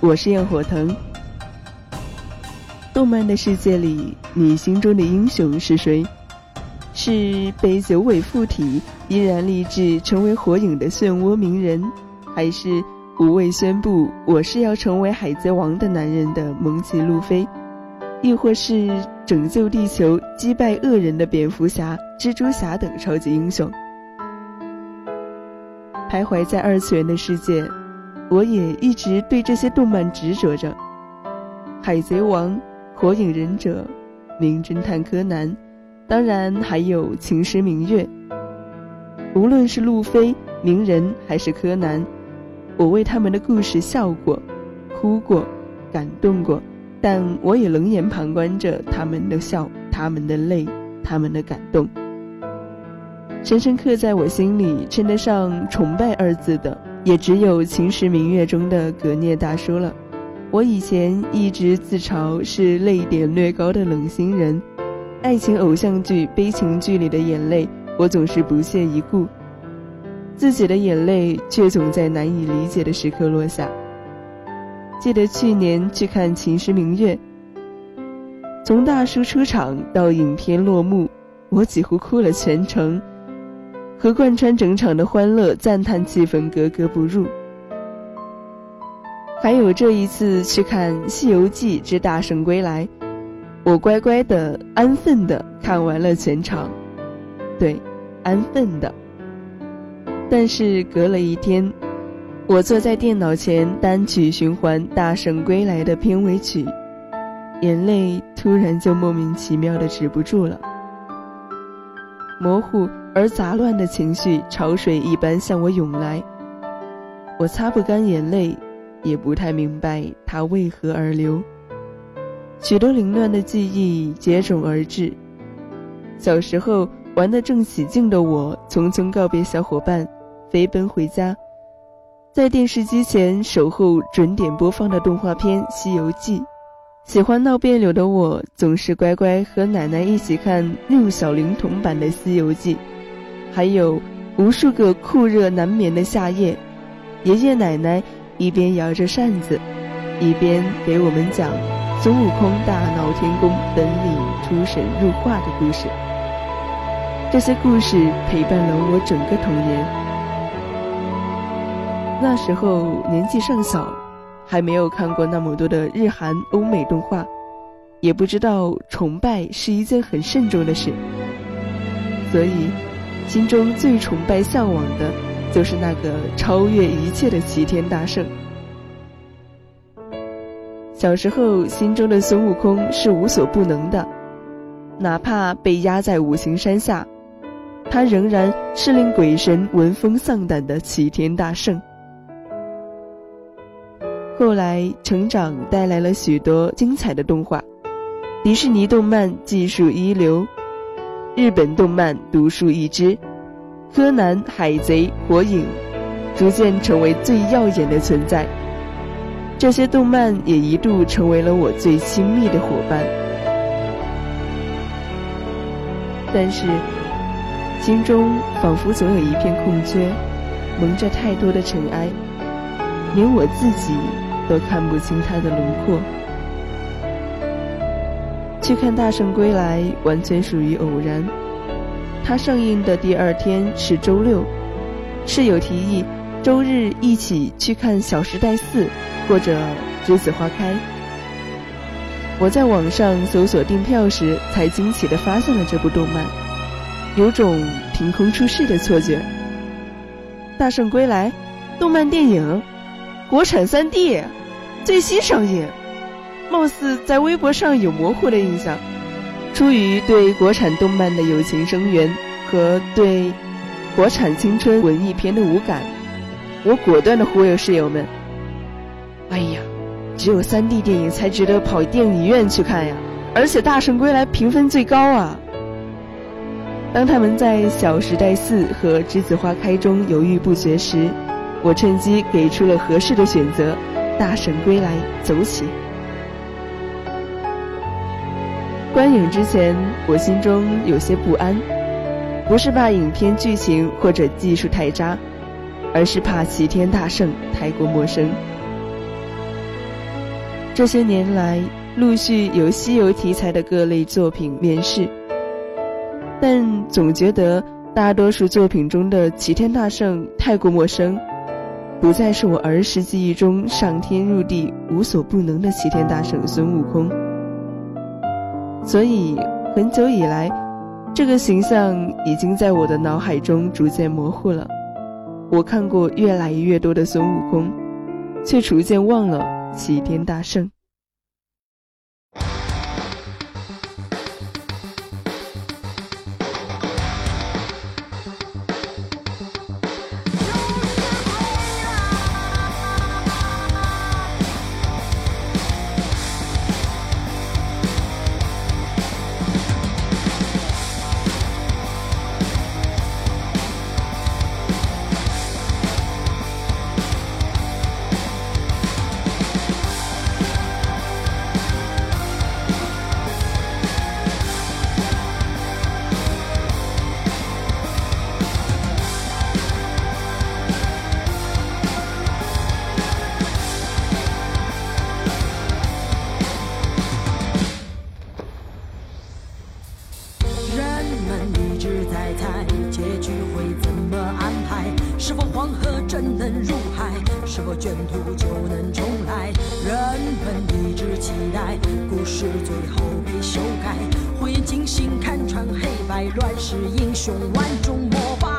我是焰火藤。动漫的世界里，你心中的英雄是谁？是被九尾附体依然立志成为火影的漩涡鸣人，还是无畏宣布我是要成为海贼王的男人的蒙奇路飞？亦或是拯救地球、击败恶人的蝙蝠侠、蜘蛛侠等超级英雄，徘徊在二次元的世界，我也一直对这些动漫执着着。海贼王、火影忍者、名侦探柯南，当然还有秦时明月。无论是路飞、鸣人还是柯南，我为他们的故事笑过、哭过、感动过。但我也冷眼旁观着他们的笑，他们的泪，他们的感动。深深刻在我心里，称得上崇拜二字的，也只有《秦时明月》中的葛聂大叔了。我以前一直自嘲是泪点略高的冷心人，爱情偶像剧、悲情剧里的眼泪，我总是不屑一顾，自己的眼泪却总在难以理解的时刻落下。记得去年去看《秦时明月》，从大叔出场到影片落幕，我几乎哭了全程，和贯穿整场的欢乐赞叹气氛格格不入。还有这一次去看《西游记之大圣归来》，我乖乖的、安分的看完了全场，对，安分的。但是隔了一天。我坐在电脑前单曲循环《大圣归来》的片尾曲，眼泪突然就莫名其妙的止不住了。模糊而杂乱的情绪潮水一般向我涌来，我擦不干眼泪，也不太明白它为何而流。许多凌乱的记忆接踵而至，小时候玩得正起劲的我，匆匆告别小伙伴，飞奔回家。在电视机前守候准点播放的动画片《西游记》，喜欢闹别扭的我总是乖乖和奶奶一起看六小龄童版的《西游记》，还有无数个酷热难眠的夏夜，爷爷奶奶一边摇着扇子，一边给我们讲孙悟空大闹天宫本领出神入化的故事。这些故事陪伴了我整个童年。那时候年纪尚小，还没有看过那么多的日韩欧美动画，也不知道崇拜是一件很慎重的事，所以心中最崇拜向往的，就是那个超越一切的齐天大圣。小时候心中的孙悟空是无所不能的，哪怕被压在五行山下，他仍然是令鬼神闻风丧胆的齐天大圣。后来，成长带来了许多精彩的动画，迪士尼动漫技术一流，日本动漫独树一帜，柯南、海贼、火影，逐渐成为最耀眼的存在。这些动漫也一度成为了我最亲密的伙伴。但是，心中仿佛总有一片空缺，蒙着太多的尘埃，连我自己。都看不清他的轮廓。去看《大圣归来》完全属于偶然。它上映的第二天是周六，室友提议周日一起去看《小时代四》或者《栀子花开》。我在网上搜索订票时，才惊奇地发现了这部动漫，有种凭空出世的错觉。《大圣归来》动漫电影，国产 3D，最新上映，貌似在微博上有模糊的印象。出于对国产动漫的友情声源和对国产青春文艺片的无感，我果断的忽悠室友们：“哎呀！”只有 3D 电影才值得跑电影院去看呀，而且《大圣归来》评分最高啊！当他们在《小时代四》和《栀子花开》中犹豫不决时，我趁机给出了合适的选择，《大圣归来》走起。观影之前，我心中有些不安，不是怕影片剧情或者技术太渣，而是怕齐天大圣太过陌生。这些年来，陆续有西游题材的各类作品面世，但总觉得大多数作品中的齐天大圣太过陌生，不再是我儿时记忆中上天入地无所不能的齐天大圣孙悟空。所以，很久以来，这个形象已经在我的脑海中逐渐模糊了。我看过越来越多的孙悟空，却逐渐忘了。齐天大圣。不能重来，人们一直期待故事最后被修改，会精心看穿黑白，乱世英雄，万种魔拜。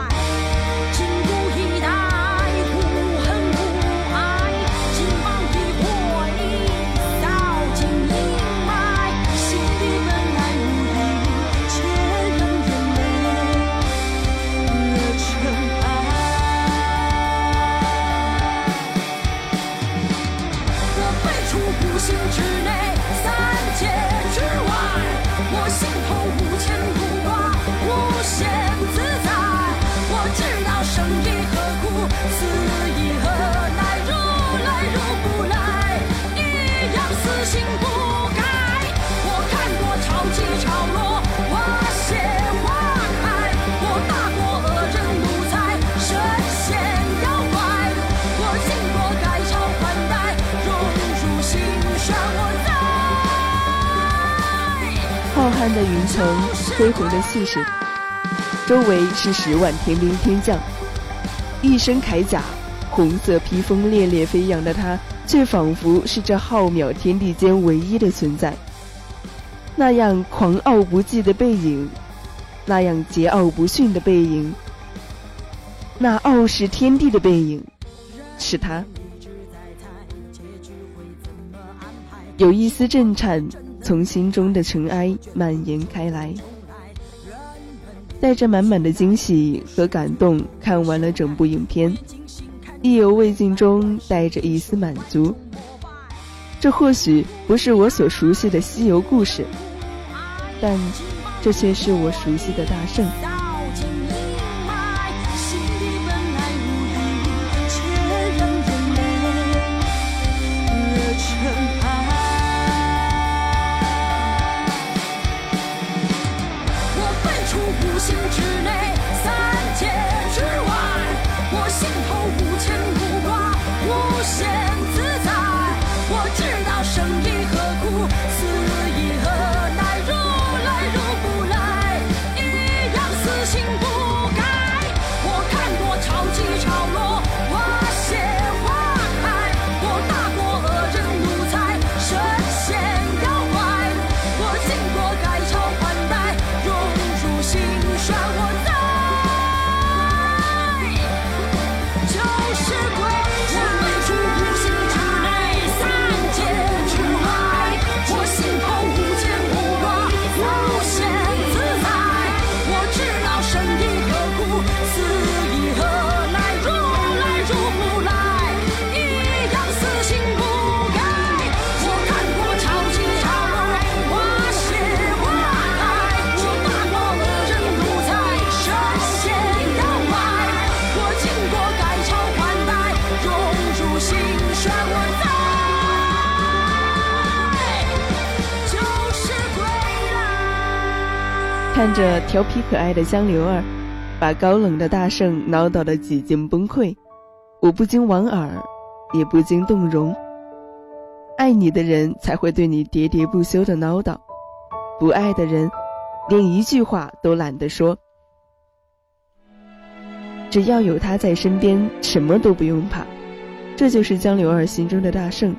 的云层，恢宏的气势，周围是十万天兵天将，一身铠甲，红色披风，猎猎飞扬的他，却仿佛是这浩渺天地间唯一的存在。那样狂傲不羁的背影，那样桀骜不驯的背影，那傲视天地的背影，是他。有一丝震颤。从心中的尘埃蔓延开来，带着满满的惊喜和感动，看完了整部影片，意犹未尽中带着一丝满足。这或许不是我所熟悉的西游故事，但这却是我熟悉的大圣。看着调皮可爱的江流儿，把高冷的大圣挠叨的几近崩溃，我不禁莞尔，也不禁动容。爱你的人才会对你喋喋不休的唠叨，不爱的人，连一句话都懒得说。只要有他在身边，什么都不用怕。这就是江流儿心中的大圣，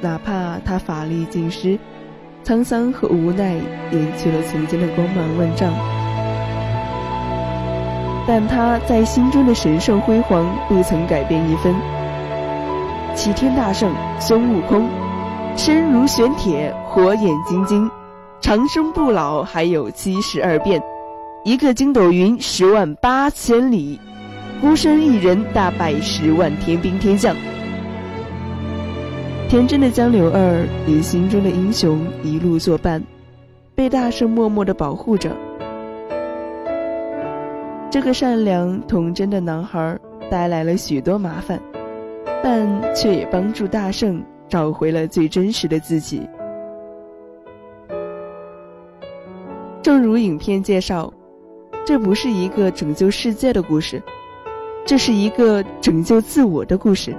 哪怕他法力尽失，沧桑和无奈掩去了曾经的光芒万丈，但他在心中的神圣辉煌不曾改变一分。齐天大圣孙悟空，身如玄铁，火眼金睛，长生不老，还有七十二变，一个筋斗云，十万八千里。孤身一人大败十万天兵天将，天真的江流儿与心中的英雄一路作伴，被大圣默默的保护着。这个善良童真的男孩带来了许多麻烦，但却也帮助大圣找回了最真实的自己。正如影片介绍，这不是一个拯救世界的故事。这是一个拯救自我的故事。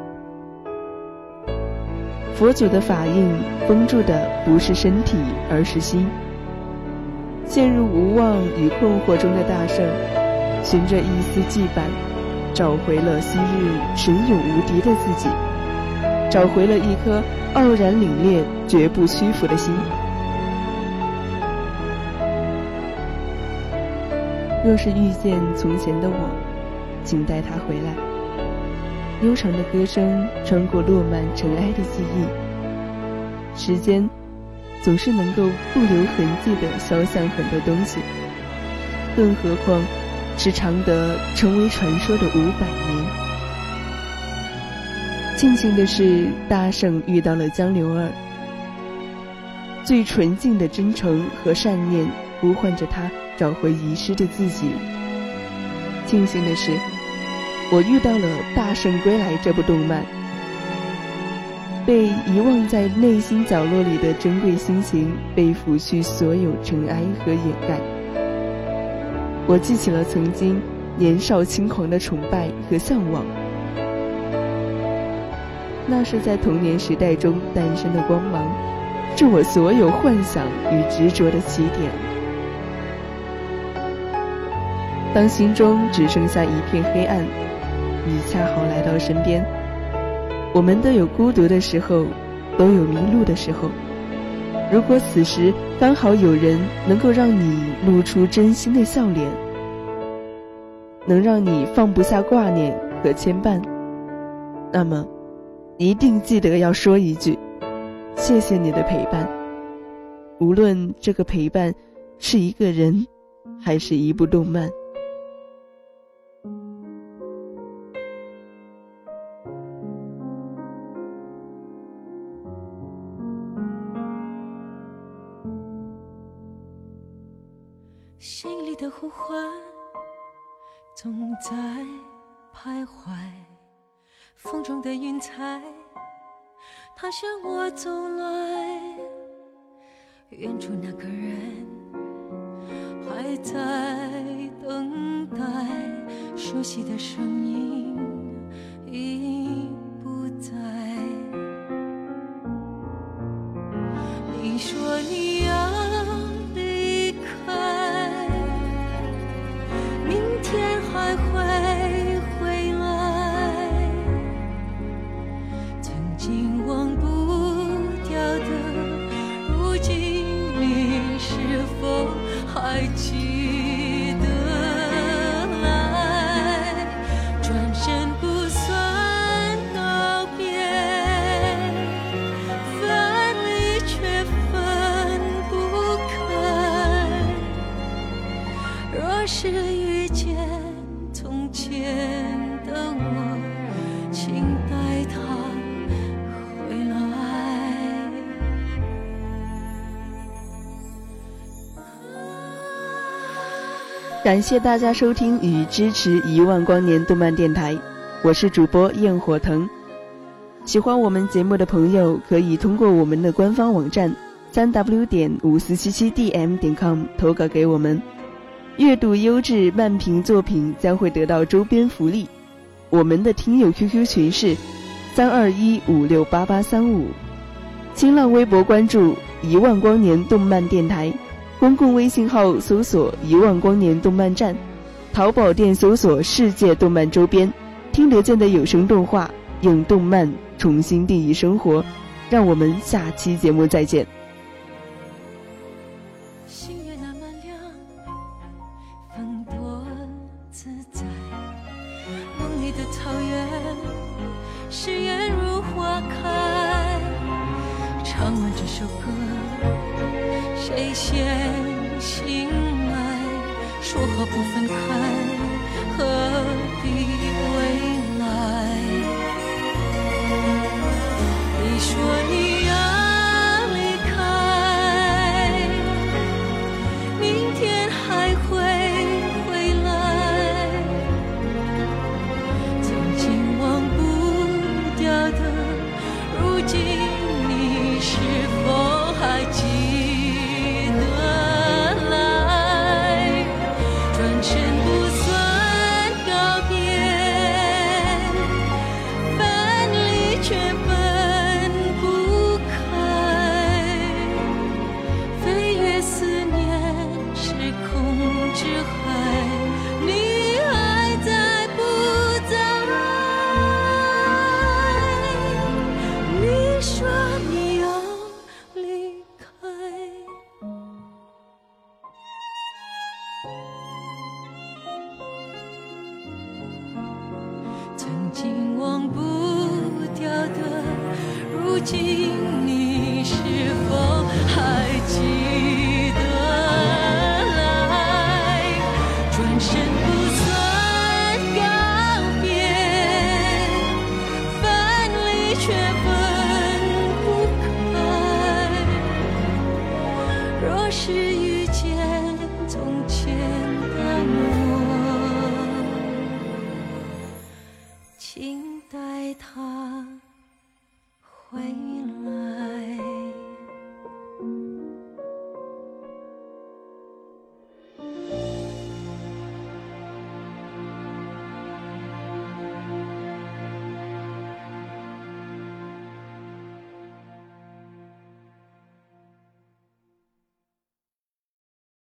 佛祖的法印封住的不是身体，而是心。陷入无望与困惑中的大圣，循着一丝羁绊，找回了昔日神勇无敌的自己，找回了一颗傲然凛冽、绝不屈服的心。若是遇见从前的我。请带他回来。悠长的歌声穿过落满尘埃的记忆。时间总是能够不留痕迹地消散很多东西，更何况是常德成为传说的五百年。庆幸的是，大圣遇到了江流儿，最纯净的真诚和善念呼唤着他找回遗失的自己。庆幸的是。我遇到了《大圣归来》这部动漫，被遗忘在内心角落里的珍贵心情被拂去所有尘埃和掩盖。我记起了曾经年少轻狂的崇拜和向往，那是在童年时代中诞生的光芒，是我所有幻想与执着的起点。当心中只剩下一片黑暗。你恰好来到身边，我们都有孤独的时候，都有迷路的时候。如果此时刚好有人能够让你露出真心的笑脸，能让你放不下挂念和牵绊，那么一定记得要说一句：谢谢你的陪伴。无论这个陪伴是一个人，还是一部动漫。总在徘徊，风中的云彩，它向我走来。远处那个人还在等待，熟悉的声音还记得。感谢大家收听与支持一万光年动漫电台，我是主播焰火藤。喜欢我们节目的朋友，可以通过我们的官方网站。三 w 点五四七七 dm 点 com 投稿给我们。阅读优质漫评作品将会得到周边福利。我们的听友 QQ 群是三二一五六八八三五，新浪微博关注一万光年动漫电台，公共微信号搜索一万光年动漫站，淘宝店搜索世界动漫周边，听得见的有声动画，用动漫重新定义生活。让我们下期节目再见。